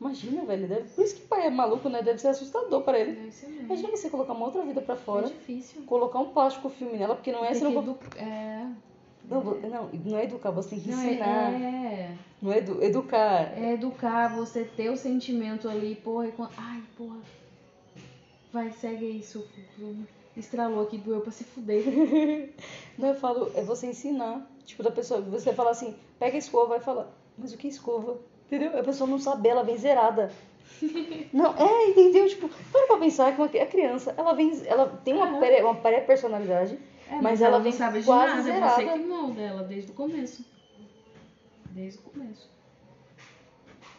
Imagina, velho. Deve... Por isso que pai é maluco, né? Deve ser assustador pra ele. Imagina você colocar uma outra vida pra fora, É difícil. colocar um plástico filme nela, porque não é Tem você não, que é... não, não, não é educar, você tem que Não, é, ensinar. é, Não é edu... educar. é educar, você ter o sentimento ali, porra, e quando... Ai, porra. Vai, segue isso. Estralou aqui, doeu pra se fuder. Não, eu falo, é você ensinar. Tipo, da pessoa, você fala assim, pega a escova e fala, mas o que é escova? Entendeu? A pessoa não sabe, ela vem zerada. Não, é, entendeu? Tipo, para pra pensar que uma, a criança, ela vem, ela tem uma Aham. pré- uma pré-personalidade, É, Mas ela não vem sabe de quase nada, zerada. é você que molda ela desde o começo. Desde o começo.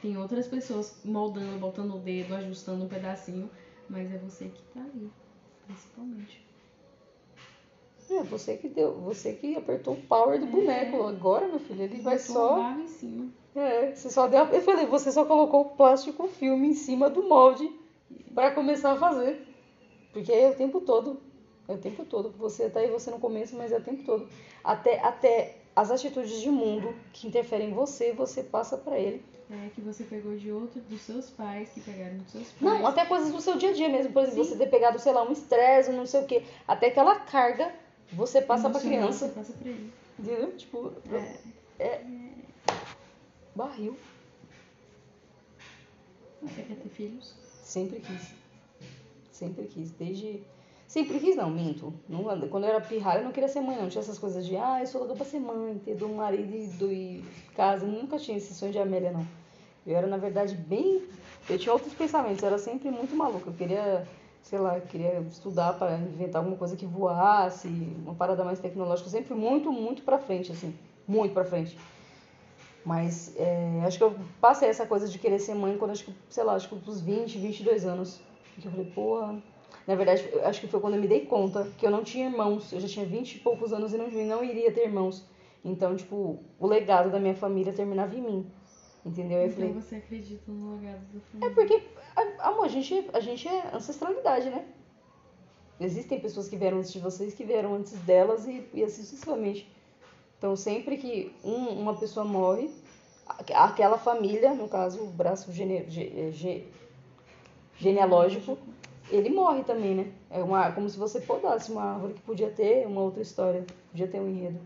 Tem outras pessoas moldando, botando o dedo, ajustando um pedacinho, mas é você que tá ali, principalmente. é você que deu, você que apertou o power do boneco. Agora, meu filho, ele vai só. em cima. É, você só deu. Eu falei, você só colocou o plástico filme em cima do molde pra começar a fazer. Porque é o tempo todo. É o tempo todo. Você tá aí, você no começo, mas é o tempo todo. Até, até as atitudes de mundo que interferem em você, você passa pra ele. É que você pegou de outro, dos seus pais, que pegaram dos seus pais. Não, até coisas do seu dia a dia mesmo. Por exemplo, Sim. você ter pegado, sei lá, um estresse, um não sei o quê. Até aquela carga você passa pra criança. Você passa pra ele. Entendeu? Tipo, É. barril. Você quer ter filhos? Sempre quis. Sempre quis. Desde. Sempre quis, não, minto. Não, quando eu era pirralha, eu não queria ser mãe, não. Tinha essas coisas de, ah, eu sou louca pra ser mãe, ter do marido e do e casa. Nunca tinha esse sonho de Amélia, não. Eu era, na verdade, bem. Eu tinha outros pensamentos, eu era sempre muito maluca. Eu queria, sei lá, eu queria estudar para inventar alguma coisa que voasse, uma parada mais tecnológica. Eu sempre muito, muito pra frente, assim. Muito pra frente. Mas é, acho que eu passei essa coisa de querer ser mãe quando, acho que, sei lá, acho que uns 20, 22 anos. Que eu falei, porra. Na verdade, acho que foi quando eu me dei conta que eu não tinha irmãos. Eu já tinha 20 e poucos anos e não, não iria ter irmãos. Então, tipo, o legado da minha família terminava em mim. Entendeu? Então falei, você acredita no legado da é família. porque, a- amor, a gente, a gente é ancestralidade, né? Existem pessoas que vieram antes de vocês, que vieram antes delas e, e assim sucessivamente. Então, sempre que um- uma pessoa morre, aquela família, no caso, o braço gene, ge- ge- genealógico, ele morre também, né? É uma, como se você podasse uma árvore que podia ter uma outra história, podia ter um enredo.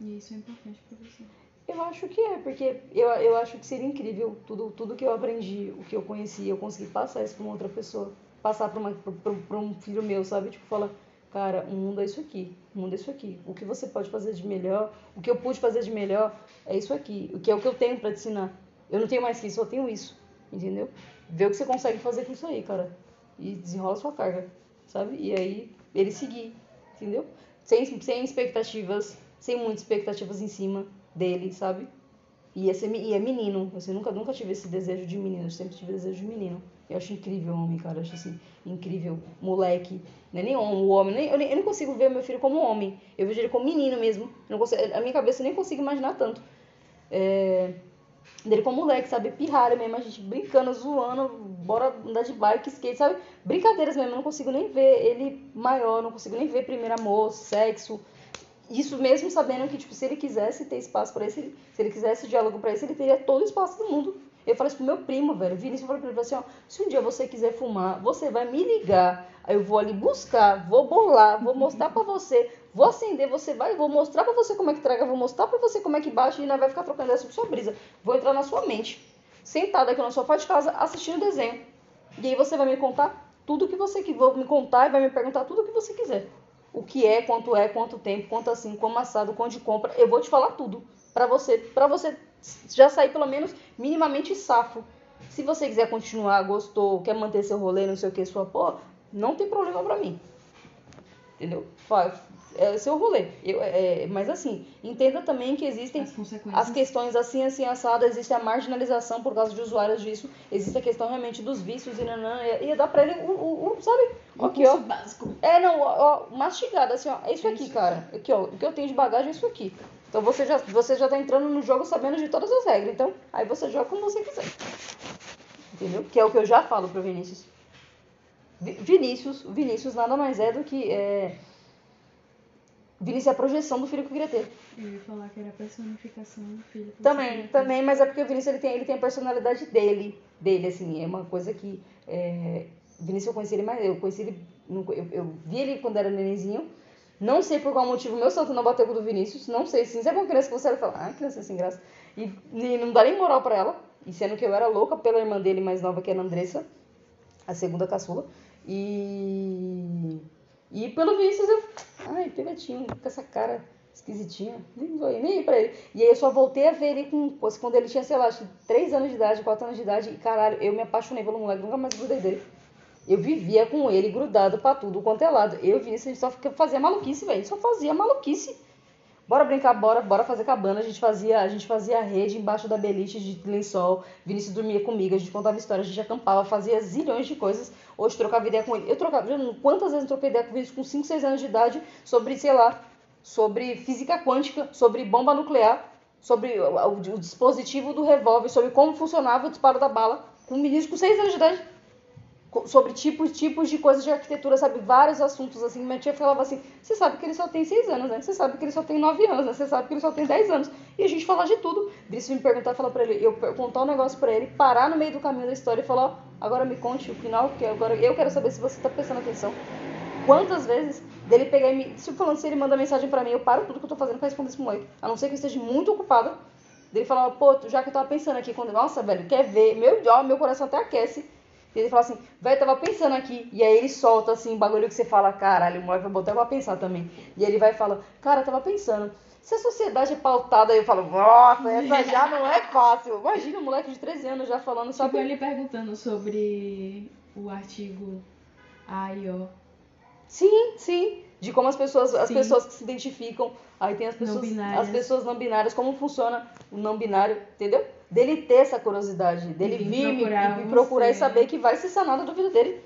E isso é importante pra você. Eu acho que é, porque eu, eu acho que seria incrível tudo, tudo que eu aprendi, o que eu conheci, eu conseguir passar isso pra uma outra pessoa. Passar pra um filho meu, sabe? Tipo, falar, cara, o mundo é isso aqui, o mundo é isso aqui. O que você pode fazer de melhor, o que eu pude fazer de melhor é isso aqui. O que é o que eu tenho pra te ensinar. Eu não tenho mais que isso, eu tenho isso, entendeu? Vê o que você consegue fazer com isso aí, cara. E desenrola sua carga, sabe? E aí, ele seguir, entendeu? Sem, sem expectativas, sem muitas expectativas em cima dele, sabe? E, esse, e é menino. Eu nunca, nunca tive esse desejo de menino, eu sempre tive desejo de menino. Eu acho incrível homem, cara. Eu acho assim, incrível. Moleque. Não é nem homem, o homem. Nem, eu, nem, eu nem consigo ver meu filho como homem. Eu vejo ele como menino mesmo. Eu não consigo, a minha cabeça eu nem consigo imaginar tanto. É, dele como moleque, sabe? Pirralha mesmo, a gente brincando, zoando, bora andar de bike, skate, sabe? Brincadeiras mesmo, eu não consigo nem ver ele maior, não consigo nem ver primeiro amor, sexo. Isso mesmo sabendo que, tipo, se ele quisesse ter espaço pra isso, se ele quisesse diálogo pra isso, ele teria todo o espaço do mundo. Eu falei isso pro meu primo, velho. Vinícius falou pra ele assim, ó, se um dia você quiser fumar, você vai me ligar. Aí eu vou ali buscar, vou bolar, vou mostrar pra você, vou acender, você vai, vou mostrar pra você como é que traga, vou mostrar pra você como é que baixa e nós vai ficar trocando essa sua brisa. Vou entrar na sua mente, sentada aqui no sofá de casa, assistindo desenho. E aí você vai me contar tudo que você que vou me contar e vai me perguntar tudo o que você quiser. O que é, quanto é, quanto tempo, quanto assim, como assado, quanto de compra, eu vou te falar tudo Pra você, para você já sair pelo menos minimamente safo. Se você quiser continuar, gostou, quer manter seu rolê, não sei o que, sua porra, não tem problema pra mim. Entendeu? É seu rolê. Eu, é, mas assim, entenda também que existem As as, questões assim, assim, assada, existe a marginalização por causa de usuários disso, existe a questão realmente dos vícios e nanã, e dar pra ele o, o, o sabe? Um Aqui, ó. básico. É, não, ó, ó, mastigado, assim, ó, é isso aqui, cara. Aqui, ó, o que eu tenho de bagagem é isso aqui. Então você já, você já tá entrando no jogo sabendo de todas as regras. Então, aí você joga como você quiser. Entendeu? Que é o que eu já falo pro Vinícius. Vi- Vinícius, Vinícius nada mais é do que. É... Vinícius é a projeção do filho que eu queria ter. Eu ia falar que era a personificação do filho. Também, também, mas é porque o Vinícius ele tem, ele tem a personalidade dele, dele, assim, é uma coisa que. É... Vinícius eu conheci ele mais. Eu conheci ele. Eu, eu vi ele quando era nenenzinho. Não sei por qual motivo meu santo não bateu com o do Vinícius. Não sei, sim. Sabe uma criança que você olha e fala, ah, criança sem graça. E, e não dá nem moral pra ela. E sendo que eu era louca pela irmã dele mais nova, que era a Andressa, a segunda caçula. E. E pelo Vinícius eu. Ai, pivetinho, com essa cara esquisitinha. Nem vou nem pra ele. E aí eu só voltei a ver ele com. Quando ele tinha, sei lá, acho que 3 anos de idade, 4 anos de idade. E caralho, eu me apaixonei pelo moleque, nunca mais grudei dele. Eu vivia com ele grudado pra tudo quanto é lado. Eu e o Vinícius, a gente só fazia maluquice, velho. Só fazia maluquice. Bora brincar, bora, bora fazer cabana. A gente fazia, a gente fazia rede embaixo da beliche de lençol. Vinícius dormia comigo, a gente contava histórias, a gente acampava, fazia zilhões de coisas. Hoje trocava ideia com ele. Eu trocava, quantas vezes eu troquei ideia com o Vinícius com 5, 6 anos de idade sobre, sei lá, sobre física quântica, sobre bomba nuclear, sobre o, o- o dispositivo do revólver, sobre como funcionava o disparo da bala. Com menino com 6 anos de idade sobre tipos, tipos de coisas de arquitetura, sabe? Vários assuntos assim. Minha tia falava assim: você sabe que ele só tem 6 anos, né? Você sabe que ele só tem 9 anos, né? Você sabe que ele só tem 10 anos. E a gente falava de tudo. Vinícius me perguntar, falar pra ele, eu contar um negócio pra ele, parar no meio do caminho da história e falar: ó, agora me conte o final, que agora eu quero saber se você tá prestando atenção. Quantas vezes dele pegar e me. Se falando se ele manda mensagem pra mim, eu paro tudo que eu tô fazendo pra responder esse moleque. A não ser que eu esteja muito ocupada. Dele falava, pô, já que eu tava pensando aqui, quando, nossa, velho, quer ver? Meu, ó, meu coração até aquece. E ele fala assim, velho, tava pensando aqui. E aí ele solta assim, um bagulho que você fala, caralho, o moleque vai botar pra pensar também. E ele vai e fala, cara, tava pensando. Se a sociedade é pautada, aí eu falo, nossa, essa já não é fácil. Imagina um moleque de 13 anos já falando, Tipo, sabe? ele perguntando sobre o artigo A e O. Sim, sim. De como as pessoas, as Sim. pessoas que se identificam, aí tem as pessoas, binárias. as pessoas não binárias, como funciona o não binário, entendeu? Dele ter essa curiosidade, dele vir vir me- procurar me você. procurar e saber que vai ser sanada a dúvida dele.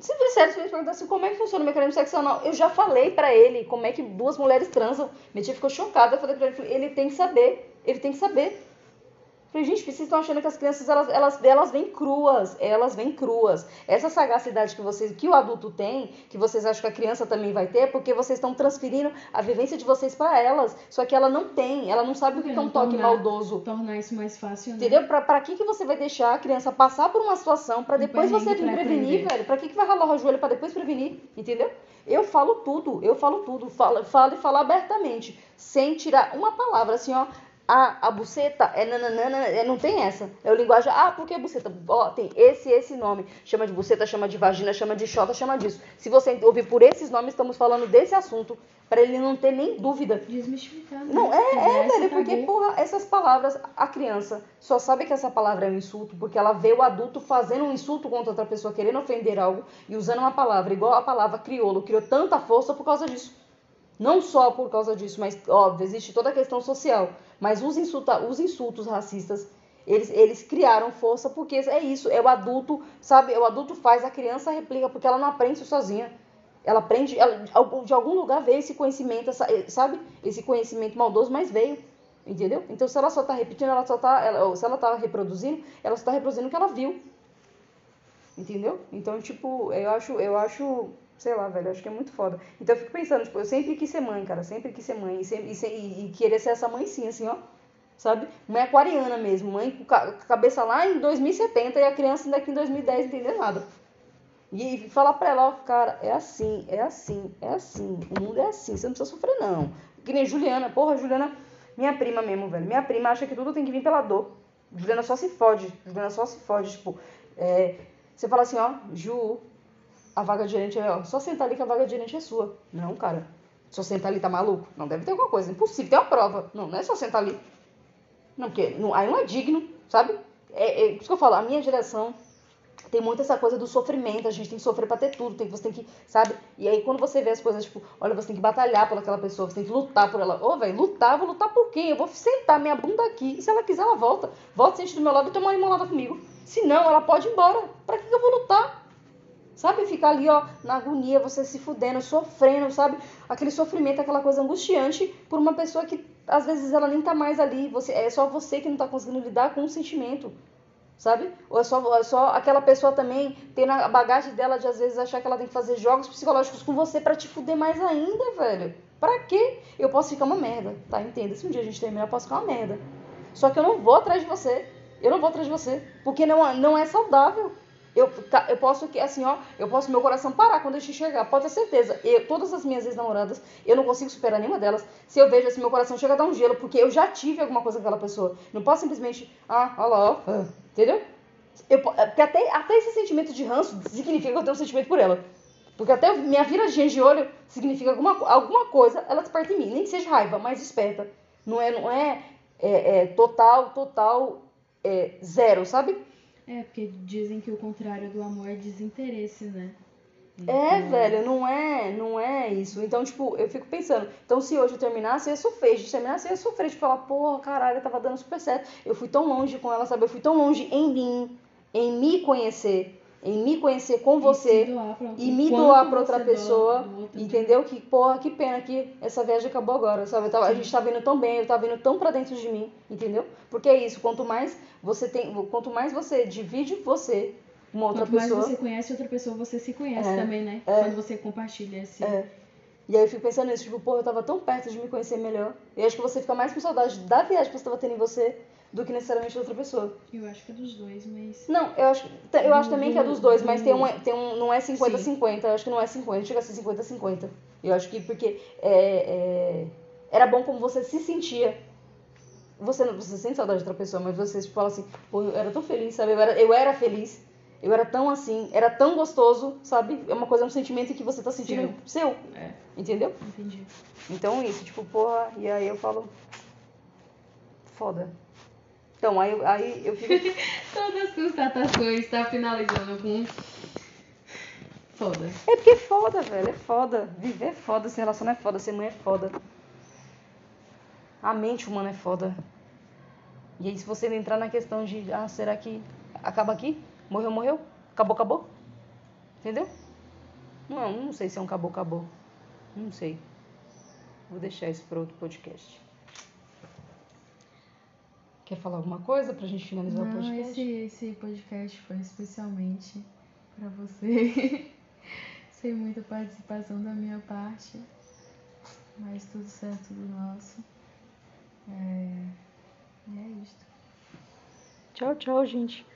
Se sério, se ele perguntar assim, como é que funciona o mecanismo sexual, eu já falei pra ele como é que duas mulheres transam. Minha tia ficou chocada, eu falei pra ele, ele tem que saber, ele tem que saber. Falei, gente, vocês estão achando que as crianças elas, elas, elas vêm cruas, elas vêm cruas. Essa sagacidade que vocês, que o adulto tem, que vocês acham que a criança também vai ter, é porque vocês estão transferindo a vivência de vocês pra elas. Só que ela não tem, ela não sabe o que Porque é um toque tornar- maldoso. Tornar isso mais fácil, né? Entendeu? Pra, pra que, que você vai deixar a criança passar por uma situação Um depois você vir prevenir, aprender. velho? Pra que, que vai ralar o joelho pra depois prevenir? Entendeu? Eu falo tudo, eu falo tudo. Falo, falo e falo abertamente. Sem tirar uma palavra, assim, ó. A, a buceta é nananana, é, não tem essa. É o linguagem. Ah, por que buceta? Ó, tem esse esse nome. Chama de buceta, chama de vagina, chama de xota, chama disso. Se você ouvir por esses nomes, estamos falando desse assunto. Pra ele não ter nem dúvida. Desmistificar, né? Não, é, Quebrar é, esse velho, porque, porra, essas palavras, a criança só sabe que essa palavra é um insulto porque ela vê o adulto fazendo um insulto contra outra pessoa, querendo ofender algo e usando uma palavra igual a palavra crioulo, criou tanta força por causa disso. Não só por causa disso, mas, óbvio, existe toda a questão social. Mas os, insulta, os insultos racistas, eles, eles criaram força porque é isso, é o adulto, sabe? O adulto faz, a criança replica, porque ela não aprende sozinha. Ela aprende, ela, de algum lugar veio esse conhecimento, essa- sabe? Esse conhecimento maldoso, mas veio. Entendeu? Então, se ela só tá repetindo, ela só tá. Ela, se ela tá reproduzindo, ela só tá reproduzindo o que ela viu. Entendeu? Então, tipo, eu acho, eu acho, sei lá, velho, acho que é muito foda. Então eu fico pensando, tipo, eu sempre quis ser mãe, cara, sempre quis ser mãe. E, sempre- e e- querer ser essa mãe sim, assim, ó. Sabe? Mãe aquariana mesmo, mãe com cabeça lá em 2070 e a criança ainda aqui em 2010 entender nada. E, e falar pra ela, ó, cara, é assim, é assim, é assim. O mundo é assim, você não precisa sofrer, não. Que nem Juliana, porra, Juliana, minha prima mesmo, velho. Minha prima acha que tudo tem que vir pela dor. Juliana só se fode. Juliana só se fode, tipo, é, você fala assim, ó, Ju, a vaga de gerente é, ó, só sentar ali que a vaga de gerente é sua. Não, cara. Só sentar ali tá maluco? Não, deve ter alguma coisa. Impossível, tem uma prova. Não, não é só sentar ali. Não, porque não, aí não é digno, sabe? É, é isso que eu falo, a minha geração, Tem muito essa coisa do sofrimento, a gente tem que sofrer pra ter tudo, tem, você tem que, sabe? E aí quando você vê as coisas, tipo, olha, você tem que batalhar por aquela pessoa, você tem que lutar por ela. Ô, velho, lutar, vou lutar por quem? Eu vou sentar minha bunda aqui, e se ela quiser, ela volta. Volta, sente do meu lado e toma uma limonada comigo. Se não, ela pode ir embora. Pra que que eu vou lutar? Sabe, ficar ali, ó, na agonia, você se fudendo, sofrendo, sabe? Aquele sofrimento, aquela coisa angustiante por uma pessoa que às vezes ela nem tá mais ali. Você, é só você que não tá conseguindo lidar com o sentimento sabe? Ou é só, é só aquela pessoa também ter na bagagem dela de às vezes achar que ela tem que fazer jogos psicológicos com você para te fuder mais ainda, velho. Pra quê? Eu posso ficar uma merda, tá? Entenda. Se um dia a gente terminar, eu posso ficar uma merda. Só que eu não vou atrás de você. Eu não vou atrás de você. Porque não, não é saudável. Eu, tá, eu posso que assim, ó, eu posso meu coração parar quando eu te enxergar. Pode ter certeza. Eu, todas as minhas ex-namoradas, eu não consigo superar nenhuma delas. Se eu vejo assim, meu coração chega a dar um gelo, porque eu já tive alguma coisa com aquela pessoa. Não posso simplesmente, ah, olha lá, ó, entendeu? Eu, porque até, até esse sentimento de ranço significa que eu tenho um sentimento por ela. Porque até minha viradinha de olho significa alguma, alguma coisa, ela desperta em mim. Nem que seja raiva, mas desperta. Não é, não é, é, é total, total é, zero, sabe? É, porque dizem que o contrário do amor é desinteresse, né? É, velho, não é, não é isso. Então, tipo, eu fico pensando, então se hoje eu terminasse, eu ia sofrer. Se terminasse, eu ia sofrer. Tipo, falar, porra, caralho, tava dando super certo. Eu fui tão longe com ela, sabe? Eu fui tão longe em mim, em me conhecer, em me conhecer com você e, me doar pra outra pessoa, entendeu? Que porra, que pena que essa viagem acabou agora, sabe? Tava, a gente tá vindo tão bem, eu tava vindo tão pra dentro de mim, entendeu? Porque é isso, quanto mais você tem, quanto mais você divide você uma outra quanto pessoa. mais você conhece outra pessoa, você se conhece é, também, né? É, Quando você compartilha esse. É. E aí eu fico pensando nisso, tipo, porra, eu tava tão perto de me conhecer melhor. E acho que você fica mais com saudade da viagem que você tava tendo em você do que necessariamente outra pessoa. Eu acho que é dos dois, mas. Não, eu acho, eu acho também que é dos dois, mas tem um, tem um não é 50-50, eu acho que não é 50, chega a ser 50-50. Eu acho que porque é, é, era bom como você se sentia. Você você sente saudade de outra pessoa, mas você tipo, fala assim, pô, eu era tão feliz, sabe? Eu era, eu era feliz. Eu era tão assim, era tão gostoso, sabe? É uma coisa, um sentimento que você tá sentindo seu. seu é. Entendeu? Entendi. Então isso, tipo, porra, e aí eu falo. Foda. Então, aí, aí eu fico. Todas as constatações tá finalizando com. Foda. É porque é foda, velho. É foda. Viver é foda, se relacionar é foda, ser mãe é foda. A mente humana é foda. E aí, se você entrar na questão de, ah, será que acaba aqui? Morreu, morreu? Acabou, acabou? Entendeu? Não, não sei se é um acabou, acabou. Não sei. Vou deixar isso para outro podcast. Quer falar alguma coisa pra gente finalizar Não, o podcast? Esse, esse podcast foi especialmente para você. Sem muita participação da minha parte. Mas tudo certo do nosso. É... E é isto. Tchau, tchau, gente.